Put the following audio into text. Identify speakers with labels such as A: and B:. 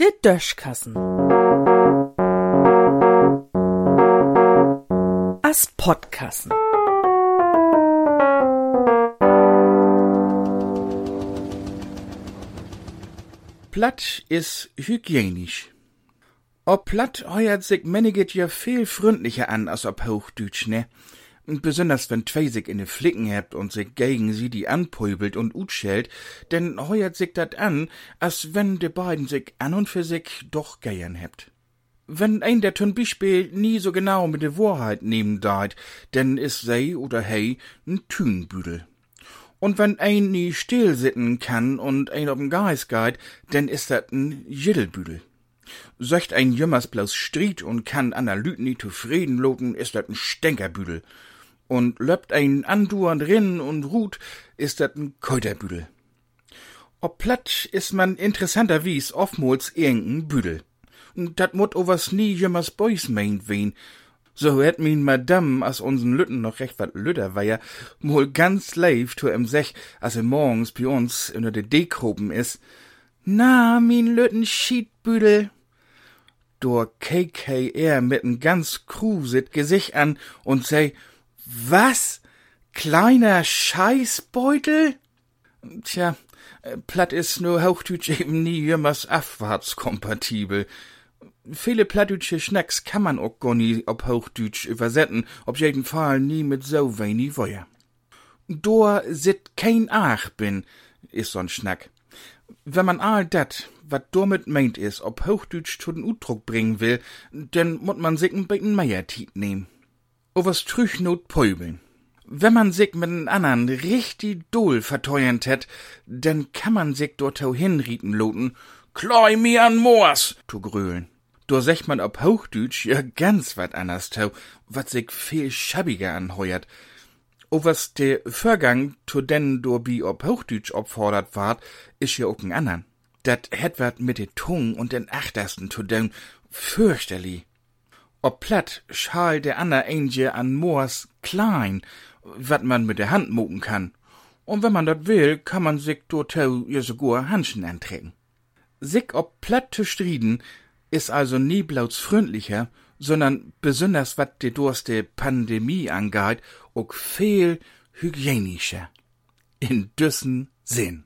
A: Der Döschkassen. As Podkassen.
B: Platt is hygienisch. Ob platt heuert sich meniget ja viel freundlicher an als ob Hochdeutsch, ne? Besonders wenn sich in de Flicken hebt und sich gegen sie die anpöbelt und utschellt, denn heuert sich dat an, als wenn de beiden sich an und für sich doch gern hebt. Wenn ein der zum Beispiel nie so genau mit de Wahrheit nehmen deit, denn is sei oder hei n Tünbüdel. Und wenn ein nie still sitten kann und ein ob'n Geist geht, denn is dat n Jiddelbüdel. Söcht ein Jümmers bloß Striet und kann Lüt nie zufrieden loten, is dat n Stänkerbüdel. Und löppt ein andauernd rin und ruht, is dat n Käuterbüdel. Ob platt is man interessanter wies oftmals irgend'n Büdel. Dat mut overs nie jümmers Boys meint wen, so hätt min Madame, as uns'n Lütten noch recht wat lütter war ja, mol ganz leif tu em sech, as er morgens bei uns unter de Dekroben is. Na, min Lütten Schiedbüdel. Dor KK er mit'n ganz kruset Gesicht an und sei, was? Kleiner Scheißbeutel? Tja, platt is nur Hochdeutsch eben nie jümmers abfahrtskompatibel viele plattdeutsche Schnacks kann man auch gar nie ob Hochdeutsch übersetzen, ob jeden Fall nie mit so wenig Feuer. Dor sit kein Ach bin, is so'n Schnack. Wenn man all dat, wat damit meint is, ob Hochdeutsch zu den Udruck bringen will, denn muss man sich ein bisschen mehr Tiet nehmen. Was Trüchnot pöbeln. Wenn man sich mit n andern richtig doll verteuern tät, dann kann man sich dort hinrieten loten, kloi mi an Moors, zu grölen. Do secht man ob Hochdeutsch ja ganz wat anders tau, wat sich viel schabbiger anheuert. O was de Vorgang to denn do bi ob Hochdeutsch opfordert ward, is ja auch n andern. Dat het wat mit de Tung und den Achtersten to denn fürchterlich. Ob platt schal der ander Angel an Moors klein, wat man mit der Hand mucken kann. Und wenn man dat will, kann man sich dort ja sogar Handschen antrecken. Sich ob platt zu strieden, is also nie bloß freundlicher, sondern besonders wat de durste Pandemie angeht, auch viel hygienischer. In düssen Sinn.